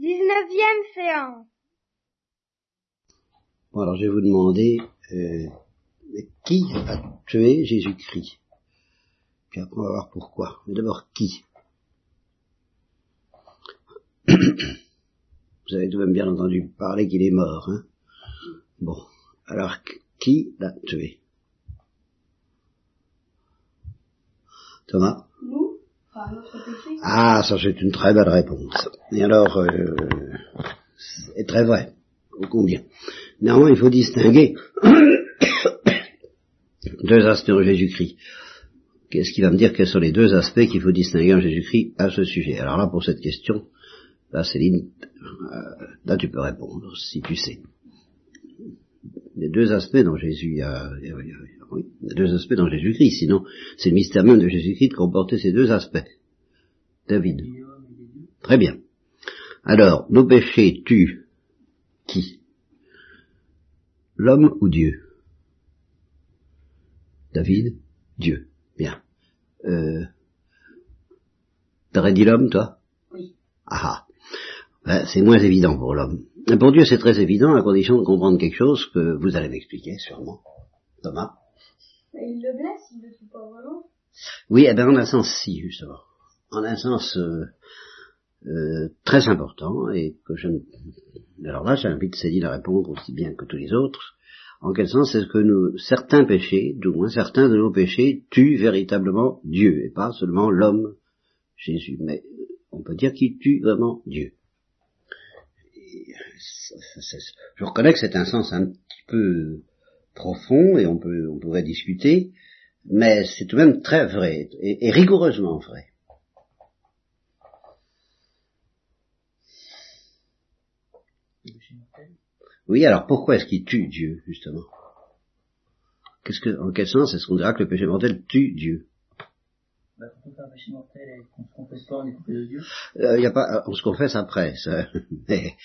19e séance. Bon, alors je vais vous demander euh, qui a tué Jésus-Christ? Puis après on va voir pourquoi. Mais d'abord qui? Vous avez tout de même bien entendu parler qu'il est mort. Hein? Bon, alors qui l'a tué? Thomas? Ah, ça c'est une très belle réponse. Et alors, euh, c'est très vrai, au combien. Néanmoins, il faut distinguer deux aspects en Jésus-Christ. Qu'est-ce qui va me dire quels sont les deux aspects qu'il faut distinguer en Jésus-Christ à ce sujet? Alors là, pour cette question, là, Céline, euh, là tu peux répondre, si tu sais. Les deux aspects dans Jésus, a, oui, deux aspects dans Jésus-Christ, sinon c'est le mystère même de Jésus-Christ de comporter ces deux aspects. David. Très bien. Alors, nos péchés tuent qui? L'homme ou Dieu? David Dieu. Bien. Euh, T'aurais dit l'homme, toi? Oui. Ah ben, C'est moins évident pour l'homme. Pour Dieu, c'est très évident à condition de comprendre quelque chose que vous allez m'expliquer, sûrement. Thomas Il le blesse, il le tue pas vraiment. Oui, eh ben, en un sens, si, justement. En un sens euh, euh, très important, et que je ne... Alors là, j'invite Céline à répondre aussi bien que tous les autres. En quel sens est-ce que nous, certains péchés, du moins certains de nos péchés, tuent véritablement Dieu, et pas seulement l'homme, Jésus, mais on peut dire qu'il tue vraiment Dieu. Je reconnais que c'est un sens un petit peu profond, et on peut, on pourrait discuter, mais c'est tout de même très vrai, et, rigoureusement vrai. Oui, alors pourquoi est-ce qu'il tue Dieu, justement? Qu'est-ce que, En quel sens est-ce qu'on dira que le péché mortel tue Dieu? Bah, Dieu euh, y a pas, On se confesse après, mais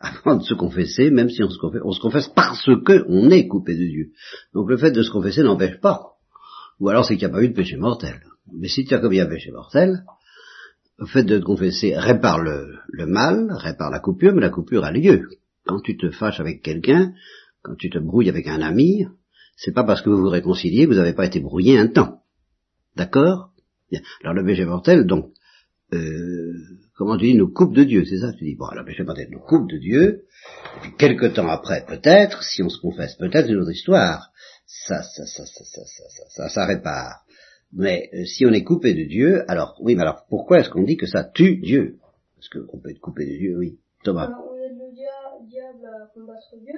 avant de se confesser, même si on se confesse, on se confesse parce que on est coupé de Dieu. Donc le fait de se confesser n'empêche pas. Ou alors c'est qu'il n'y a pas eu de péché mortel. Mais si tu as commis un péché mortel, le fait de te confesser répare le, le mal, répare la coupure, mais la coupure a lieu. Quand tu te fâches avec quelqu'un, quand tu te brouilles avec un ami, c'est pas parce que vous vous réconciliez que vous n'avez pas été brouillé un temps. D'accord? Alors le péché mortel, donc, euh, comment tu dis, nous coupe de Dieu, c'est ça tu dis Bon, le péché mortel nous coupe de Dieu, et puis quelque temps après, peut-être, si on se confesse, peut-être une autre histoire, ça, ça, ça, ça, ça, ça, ça, ça, ça répare. Mais euh, si on est coupé de Dieu, alors, oui, mais alors pourquoi est-ce qu'on dit que ça tue Dieu? Parce qu'on peut être coupé de Dieu, oui. Thomas. Alors, on aide le dia- diable à combattre Dieu?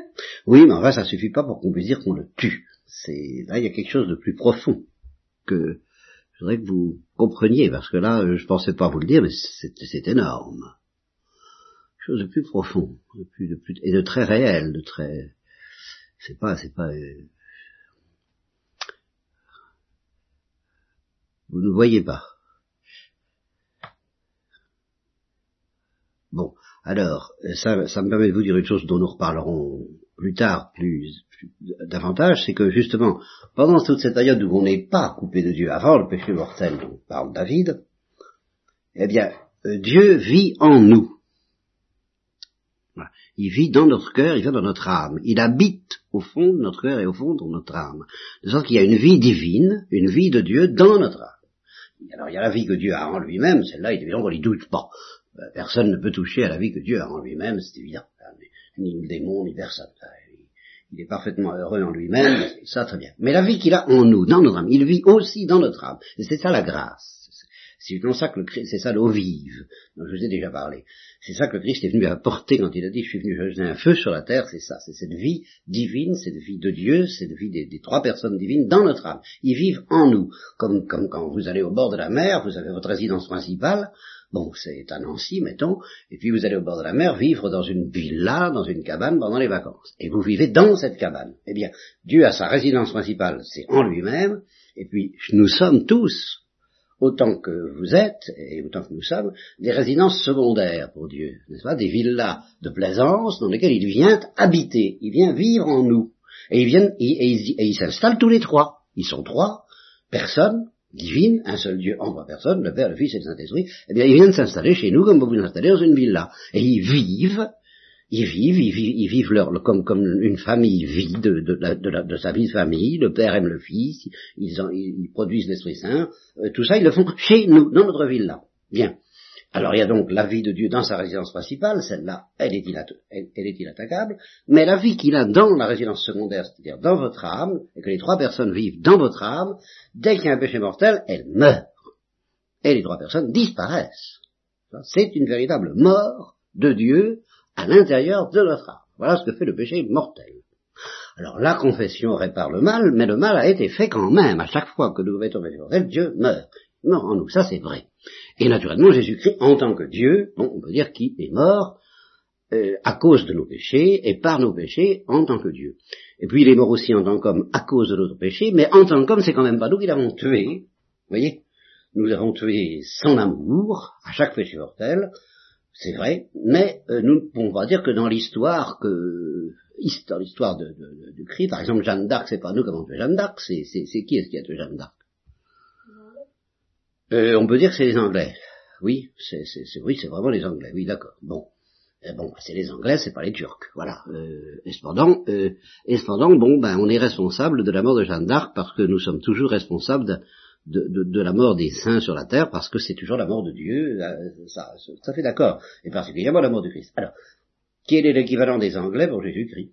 Oui, mais enfin, ça suffit pas pour qu'on puisse dire qu'on le tue. C'est là, il y a quelque chose de plus profond que je voudrais que vous compreniez, parce que là, euh, je pensais pas vous le dire, mais c'est énorme. Chose de plus profond, de plus, de plus, et de très réel, de très. C'est pas, c'est pas. euh, Vous ne voyez pas. Bon, alors, ça, ça me permet de vous dire une chose dont nous reparlerons plus tard, plus, davantage, c'est que justement, pendant toute cette période où on n'est pas coupé de Dieu, avant le péché mortel dont parle David, eh bien, euh, Dieu vit en nous. Il vit dans notre cœur, il vit dans notre âme. Il habite au fond de notre cœur et au fond de notre âme. De sorte qu'il y a une vie divine, une vie de Dieu dans notre âme. Alors il y a la vie que Dieu a en lui-même, celle-là, est évident qu'on n'y doute pas. Euh, Personne ne peut toucher à la vie que Dieu a en lui-même, c'est évident. Ni le démon, ni personne. Il est parfaitement heureux en lui-même, ça très bien. Mais la vie qu'il a en nous, dans notre âme, il vit aussi dans notre âme. C'est ça la grâce. C'est ça que le c'est ça l'eau vive, dont je vous ai déjà parlé. C'est ça que le Christ est venu apporter quand il a dit je suis venu jeter un feu sur la terre, c'est ça, c'est cette vie divine, cette vie de Dieu, cette vie des, trois personnes divines dans notre âme. Ils vivent en nous, comme quand vous allez au bord de la mer, vous avez votre résidence principale, bon, c'est à Nancy, mettons, et puis vous allez au bord de la mer vivre dans une villa, dans une cabane pendant les vacances. Et vous vivez dans cette cabane. Eh bien, Dieu a sa résidence principale, c'est en lui-même, et puis nous sommes tous, autant que vous êtes, et autant que nous sommes, des résidences secondaires pour Dieu, n'est-ce pas, des villas de plaisance dans lesquelles il vient habiter, il vient vivre en nous. Et ils viennent, et, tous les trois. Ils sont trois personnes divine, un seul Dieu en trois personnes, le Père, le Fils et le Saint-Esprit, eh bien, ils viennent s'installer chez nous comme vous vous installez dans une villa. Et ils vivent, ils vivent, ils vivent, ils vivent leur, comme, une famille vit de, sa vie de famille, le Père aime le Fils, ils produisent l'Esprit Saint, euh, tout ça, ils le font chez nous, dans notre villa. Bien. Alors il y a donc la vie de Dieu dans sa résidence principale, celle-là, elle est, inattaquable, mais la vie qu'il a dans la résidence secondaire, c'est-à-dire dans votre âme, et que les trois personnes vivent dans votre âme, dès qu'il y a un péché mortel, elle meurt. Et les trois personnes disparaissent. C'est une véritable mort de Dieu à l'intérieur de notre âme. Voilà ce que fait le péché mortel. Alors la confession répare le mal, mais le mal a été fait quand même. À chaque fois que nous commettons un péché mortel, Dieu meurt. Il meurt en nous, ça c'est vrai. Et naturellement, Jésus-Christ, en tant que Dieu, bon, on peut dire qu'il est mort euh, à cause de nos péchés et par nos péchés en tant que Dieu. Et puis il est mort aussi en tant qu'homme à cause de notre péché, mais en tant qu'homme, c'est quand même pas nous qui l'avons tué. Vous voyez? Nous l'avons tué sans amour, à chaque péché mortel, c'est vrai, mais euh, nous ne pouvons pas dire que dans l'histoire que dans l'histoire de, de- de- du Christ, par exemple Jeanne d'Arc, c'est pas nous qui avons tué Jeanne d'Arc, c'est qui est-ce qui a tué Jeanne d'Arc? Euh, on peut dire que c'est les Anglais. Oui, c'est, oui, c'est vraiment les Anglais. Oui, d'accord. Bon, Eh bon, c'est les Anglais, c'est pas les Turcs. Voilà. Euh, et cependant, euh, et cependant, bon, ben, on est responsable de la mort de Jeanne d'Arc parce que nous sommes toujours responsables de, de, de- la mort des saints sur la terre parce que c'est toujours la mort de Dieu. euh, Ça, ça, fait d'accord. Et particulièrement la mort de Christ. Alors, quel est l'équivalent des Anglais pour Jésus-Christ?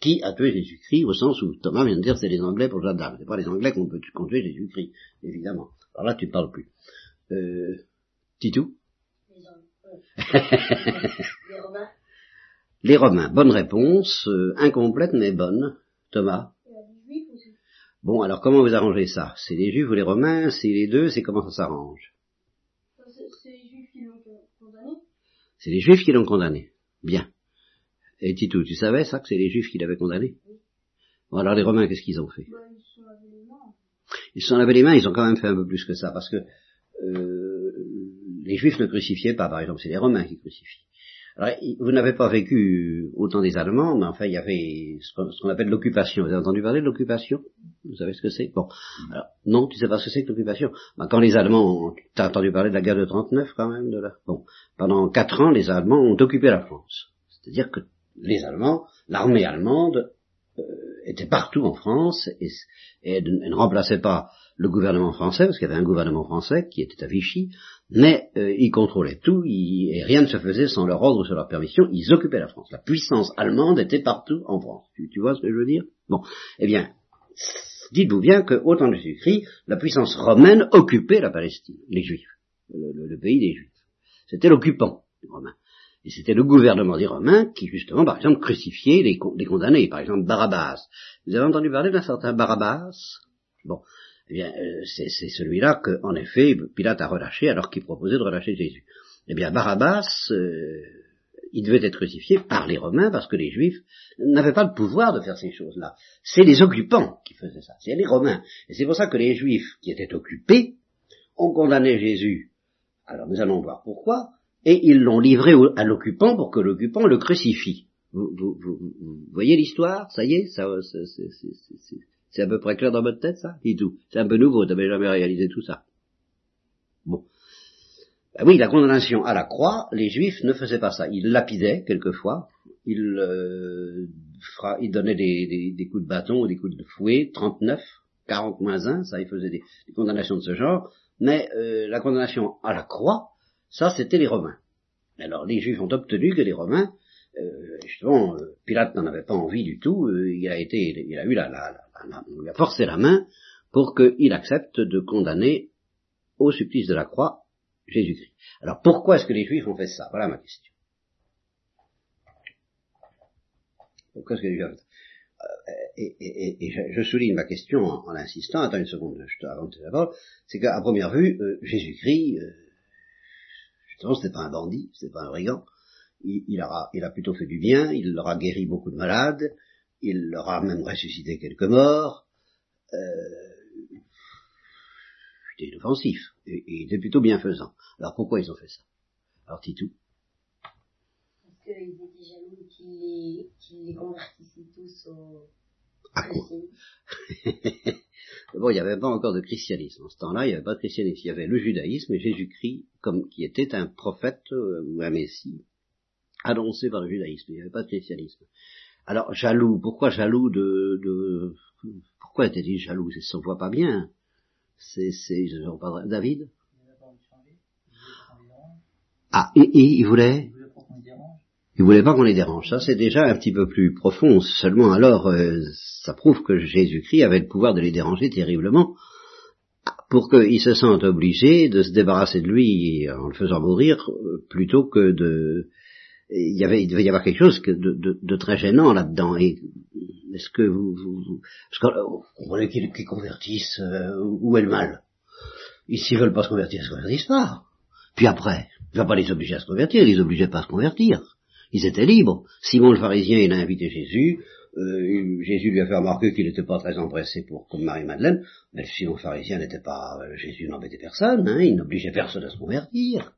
Qui a tué Jésus-Christ au sens où Thomas vient de dire c'est les Anglais pour Jeanne d'Arc. C'est pas les Anglais qu'on peut tué Jésus-Christ, évidemment. Alors là, tu parles plus. Euh, Titou Les Romains. Les Romains, bonne réponse, euh, incomplète mais bonne. Thomas. Bon, alors comment vous arrangez ça? C'est les Juifs ou les Romains? C'est les deux C'est comment ça s'arrange? C'est les juifs qui l'ont con- condamné. C'est les Juifs qui l'ont condamné. Bien. Et Titou, tu savais ça, que c'est les Juifs qui l'avaient condamné? Bon, alors les Romains, qu'est-ce qu'ils ont fait? Bah, ils se sont lavés les mains. Ils se sont lavés les mains, ils ont quand même fait un peu plus que ça, parce que euh, les Juifs ne crucifiaient pas, par exemple, c'est les Romains qui crucifient. Alors, vous n'avez pas vécu autant des Allemands, mais enfin, il y avait ce qu'on appelle l'occupation. Vous avez entendu parler de l'occupation? Vous savez ce que c'est? Bon, alors, non, tu sais pas ce que c'est que l'occupation? Ben, Quand les Allemands, ont- t'as entendu parler de la guerre de 39 quand même de là Bon, pendant quatre ans, les Allemands ont occupé la France. C'est-à-dire que les Allemands, l'armée allemande, était partout en France et, ne remplaçait pas le gouvernement français, parce qu'il y avait un gouvernement français qui était à Vichy, mais euh, ils contrôlaient tout et rien ne se faisait sans leur ordre sur leur permission, ils occupaient la France. La puissance allemande était partout en France. Tu, vois ce que je veux dire? Bon, eh bien, dites-vous bien qu'au temps de Jésus-Christ, la puissance romaine occupait la Palestine, les Juifs, le pays des Juifs. C'était l'occupant romain. Et c'était le gouvernement des Romains qui, justement, par exemple, crucifiait les, con- les condamnés. Par exemple, Barabbas. Vous avez entendu parler d'un certain Barabbas? Bon, eh bien, euh, c'est c'est celui-là que, en effet, Pilate a relâché alors qu'il proposait de relâcher Jésus. Eh bien, Barabbas, euh, il devait être crucifié par les Romains parce que les Juifs n'avaient pas le pouvoir de faire ces choses-là. C'est les occupants qui faisaient ça, c'est les Romains. Et c'est pour ça que les Juifs qui étaient occupés ont condamné Jésus. Alors nous allons voir pourquoi. Et ils l'ont livré à l'occupant pour que l'occupant le crucifie. Vous, vous- vous- vous voyez l'histoire? Ça y est ça, c'est- à peu près clair dans votre tête, ça? Dis tout. C'est un peu nouveau, t'avais jamais réalisé tout ça. Bon. Ben oui, la condamnation à la croix, les juifs ne faisaient pas ça. Ils lapidaient, quelquefois. Ils, euh, fra- ils donnaient des, des- des coups de bâton ou des coups de fouet, 39, 40 moins 1, ça, ils faisaient des, des condamnations de ce genre. Mais euh, la condamnation à la croix, ça, c'était les Romains. Alors, les Juifs ont obtenu que les Romains, euh, justement, euh, Pilate n'en avait pas envie du tout, euh, il a été, il a eu la, la, la- la- on lui a forcé la main pour qu'il accepte de condamner au supplice de la croix Jésus-Christ. Alors, pourquoi est-ce que les Juifs ont fait ça? Voilà ma question. Pourquoi est-ce que les Juifs ont fait ça? Euh, et, et- et- et je, souligne ma question en, en insistant, attends une seconde, je te avant de c'est qu'à première vue, euh, Jésus-Christ, justement, c'était pas un bandit, c'était pas un brigand, il, il, aura, il a plutôt fait du bien, il leur a guéri beaucoup de malades, il leur a même ressuscité quelques morts, euh, c'était inoffensif, et, et il était plutôt bienfaisant. Alors pourquoi ils ont fait ça? Alors Titou. Parce qu'ils étaient jaloux qu'ils les, qu'ils les convertissaient tous au À quoi? Bon, il n'y avait pas encore de christianisme. En ce temps-là, il n'y avait pas de christianisme. Il y avait le judaïsme et Jésus-Christ comme qui était un prophète euh, ou un messie annoncé par le judaïsme. Il n'y avait pas de christianisme. Alors, jaloux, pourquoi jaloux de... de pourquoi était-il jaloux? Ça ne se voit pas bien. C'est... c'est David? Ah, et, et il voulait? Il voulait pas qu'on les dérange. Ça, c'est déjà un petit peu plus profond. Seulement alors, euh, ça prouve que Jésus-Christ avait le pouvoir de les déranger terriblement pour qu'ils se sentent obligés de se débarrasser de lui en le faisant mourir plutôt que de... Il, y avait, il devait y avoir quelque chose de, de, très gênant là-dedans. Et est-ce que vous... vous, vous voulez qu'ils convertissent, euh, où est le mal? Ils s'ils veulent pas se convertir, ils se convertissent pas. Puis après, il va pas les obliger à se convertir, il les obligeait pas à se convertir. Ils étaient libres. Simon le pharisien, il a invité Jésus. Euh, Jésus lui a fait remarquer qu'il n'était pas très empressé pour comme Marie-Madeleine, mais Simon le pharisien n'était pas... Euh, Jésus n'embêtait personne, hein, il n'obligeait personne à se convertir.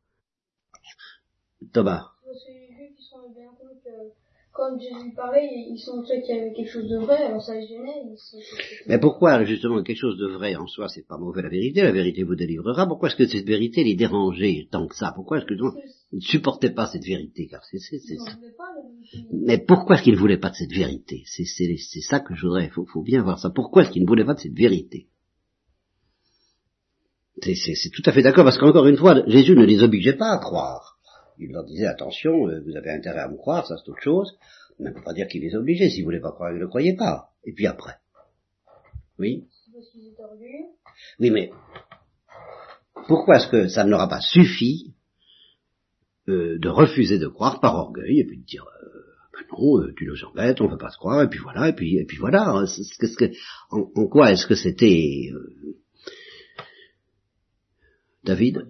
Thomas. Quand Jésus parlait, ils sentaient qu'il y avait quelque chose de vrai, alors ça gênait. Mais pourquoi, justement, quelque chose de vrai en soi, c'est pas mauvais la vérité, la vérité vous délivrera, pourquoi est-ce que cette vérité les dérangeait tant que ça? Pourquoi est-ce que ils ne supportaient pas cette vérité, car c'est ça. Mais pourquoi est-ce qu'ils ne voulaient pas de cette vérité? C'est ça que je voudrais, il faut, faut, bien voir ça. Pourquoi est-ce qu'ils ne voulaient pas de cette vérité? C'est tout à fait d'accord, parce qu'encore une fois, Jésus ne les obligeait pas à croire. Il leur disait, attention, euh, vous avez intérêt à me croire, ça c'est autre chose, mais on ne peut pas dire qu'il les obligeait. S'ils ne voulaient pas croire, ne le croyaient pas. Et puis après Oui? Oui, mais pourquoi est-ce que ça ne leur a pas suffi euh, de refuser de croire par orgueil et puis de dire euh, ben non, euh, tu nous embêtes, on ne veut pas se croire, et puis voilà, et puis et puis voilà. Hein, que, en, quoi est-ce que c'était David?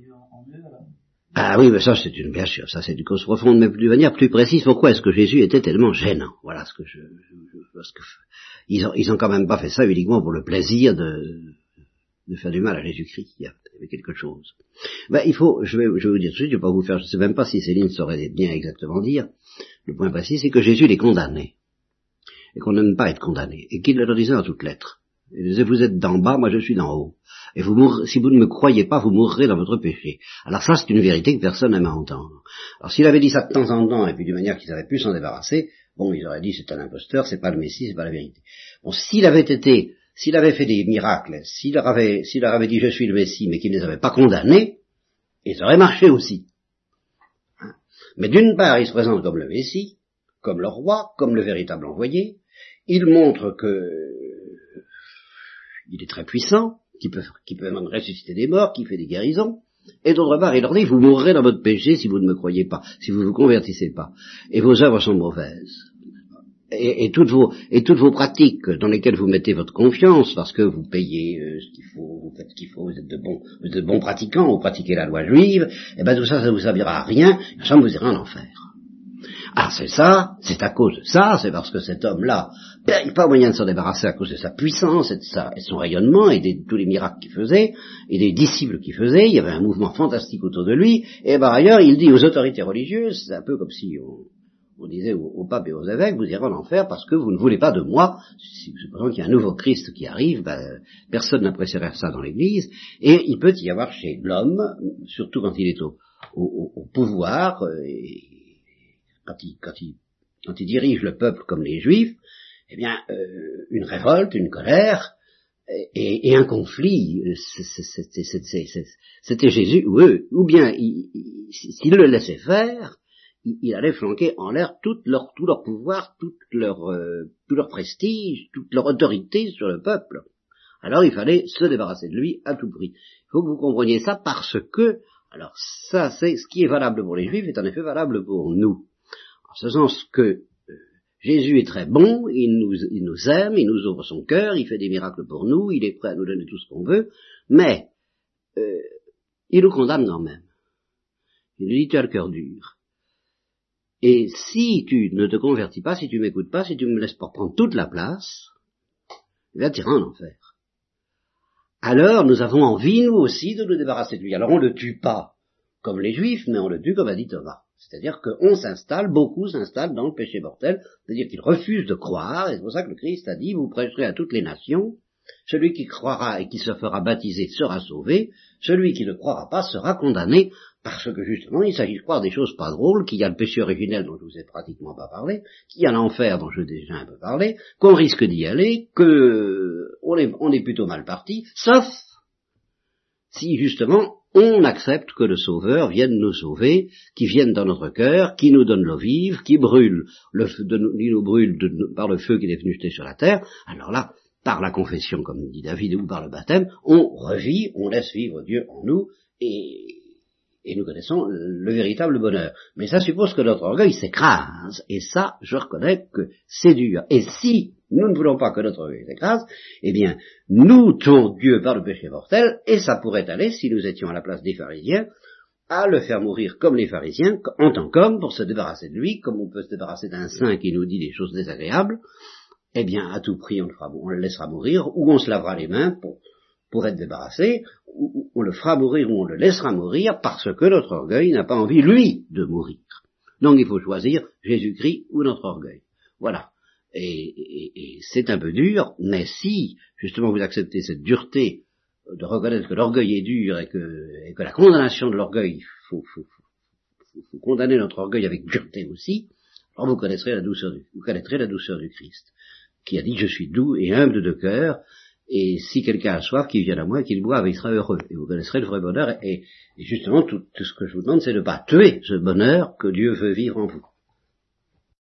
Ah oui, mais ça c'est une bien sûr, ça c'est une cause profonde, mais de manière plus précise, pourquoi est-ce que Jésus était tellement gênant? Voilà ce que je, que ils ont ils quand même pas fait ça uniquement pour le plaisir de de faire du mal à Jésus-Christ. Il y avait quelque chose. Ben, il faut, je vais, je vais vous dire tout de suite, je vais pas vous faire, je sais même pas si Céline saurait bien exactement dire. Le point précis, c'est que Jésus les condamnait. Et qu'on n'aime pas être condamné. Et qu'il leur disait dans toutes lettres. Vous êtes d'en bas, moi je suis d'en haut. Et vous mourrez, si vous ne me croyez pas, vous mourrez dans votre péché. Alors ça, c'est une vérité que personne n'aime à entendre. Alors s'il avait dit ça de temps en temps, et puis d'une manière qu'ils avaient pu s'en débarrasser, bon, ils auraient dit, c'est un imposteur, c'est pas le Messie, c'est pas la vérité. Bon, s'il avait été s'il avait fait des miracles, s'il leur avait, s'il leur avait dit je suis le Messie, mais qu'il ne les avait pas condamnés, ils auraient marché aussi. Hein. Mais d'une part, il se présente comme le Messie, comme le roi, comme le véritable envoyé. Il montre que il est très puissant, qui peut, qui peut même ressusciter des morts, qui fait des guérisons. Et d'autre part, il leur dit, vous mourrez dans votre péché si vous ne me croyez pas, si vous ne vous convertissez pas. Et vos œuvres sont mauvaises et, toutes vos, et toutes vos pratiques dans lesquelles vous mettez votre confiance, parce que vous payez euh, ce qu'il faut, vous faites ce qu'il faut, vous êtes de bons, de bons pratiquants, vous pratiquez la loi juive, et eh ben tout ça, ça vous servira à rien, ça vous ira en enfer. Ah, c'est ça, c'est à cause de ça, c'est parce que cet homme-là, il n'a pas moyen de s'en débarrasser à cause de sa puissance et de, sa, et son rayonnement et de tous les miracles qu'il faisait et des disciples qu'il faisait. Il y avait un mouvement fantastique autour de lui. Et par ailleurs, il dit aux autorités religieuses, c'est un peu comme si on, disait au, pape et aux évêques, vous irez en enfer parce que vous ne voulez pas de moi. Si supposons qu'il y a un nouveau Christ qui arrive, ben, personne n'apprécierait ça dans l'Église, et il peut y avoir chez l'homme, surtout quand il est au, pouvoir, euh, quand il, dirige le peuple comme les Juifs, eh bien, euh, une révolte, une colère, et, un conflit, c'était Jésus ou eux, ou bien s'il le laissait faire, il allait flanquer en l'air tout leur, pouvoir, tout leur, euh, tout leur prestige, toute leur autorité sur le peuple. Alors il fallait se débarrasser de lui à tout prix. Il faut que vous compreniez ça parce que, alors ça c'est ce qui est valable pour les juifs est en effet valable pour nous. En ce sens que euh, Jésus est très bon, il nous, aime, il nous ouvre son cœur, il fait des miracles pour nous, il est prêt à nous donner tout ce qu'on veut, mais euh, il nous condamne quand même. Il nous dit tu as le cœur dur. Et si tu ne te convertis pas, si tu m'écoutes pas, si tu me laisses pas prendre toute la place, eh tu iras en enfer. Alors nous avons envie, nous aussi, de nous débarrasser de lui. Alors on ne le tue pas comme les juifs, mais on le tue comme a dit. C'est-à-dire qu'on s'installe, beaucoup s'installent dans le péché mortel, c'est-à-dire qu'ils refusent de croire, et c'est pour ça que le Christ a dit, vous prêcherez à toutes les nations, Celui qui croira et qui se fera baptiser sera sauvé, celui qui ne croira pas sera condamné, parce que justement il s'agit de croire des choses pas drôles, qu'il y a le péché originel dont je vous ai pratiquement pas parlé, qu'il y a l'enfer dont je vous ai déjà un peu parlé, qu'on risque d'y aller, que on est, est plutôt mal parti, sauf si justement on accepte que le Sauveur vienne nous sauver, qui vienne dans notre cœur, qui nous donne l'eau vive, qui brûle, le qui nous brûle par le feu qu'il est venu jeter sur la terre, alors là, par la confession, comme dit David, ou par le baptême, on revit, on laisse vivre Dieu en nous, et nous connaissons le véritable bonheur. Mais ça suppose que notre orgueil s'écrase, et ça, je reconnais que c'est dur. Et si nous ne voulons pas que notre orgueil s'écrase, eh bien, nous tuons Dieu par le péché mortel, et ça pourrait aller, si nous étions à la place des pharisiens, à le faire mourir comme les pharisiens, en tant qu'homme, pour se débarrasser de lui, comme on peut se débarrasser d'un saint qui nous dit des choses désagréables, eh bien, à tout prix, on le, fera, laissera mourir, ou on se lavera les mains pour, être débarrassé, ou on le fera mourir, ou on le laissera mourir, parce que notre orgueil n'a pas envie, lui, de mourir. Donc il faut choisir Jésus-Christ ou notre orgueil. Voilà. Et, c'est un peu dur, mais si, justement, vous acceptez cette dureté de reconnaître que l'orgueil est dur et que, la condamnation de l'orgueil, il faut, faut- faut- condamner notre orgueil avec dureté aussi, alors vous connaîtrez la douceur du, vous connaîtrez la douceur du Christ, qui a dit je suis doux et humble de cœur, et si quelqu'un a soif, qu'il vienne à moi et qu'il boive, il sera heureux. Et vous connaîtrez le vrai bonheur, et, et justement, tout, tout ce que je vous demande, c'est de ne pas tuer ce bonheur que Dieu veut vivre en vous.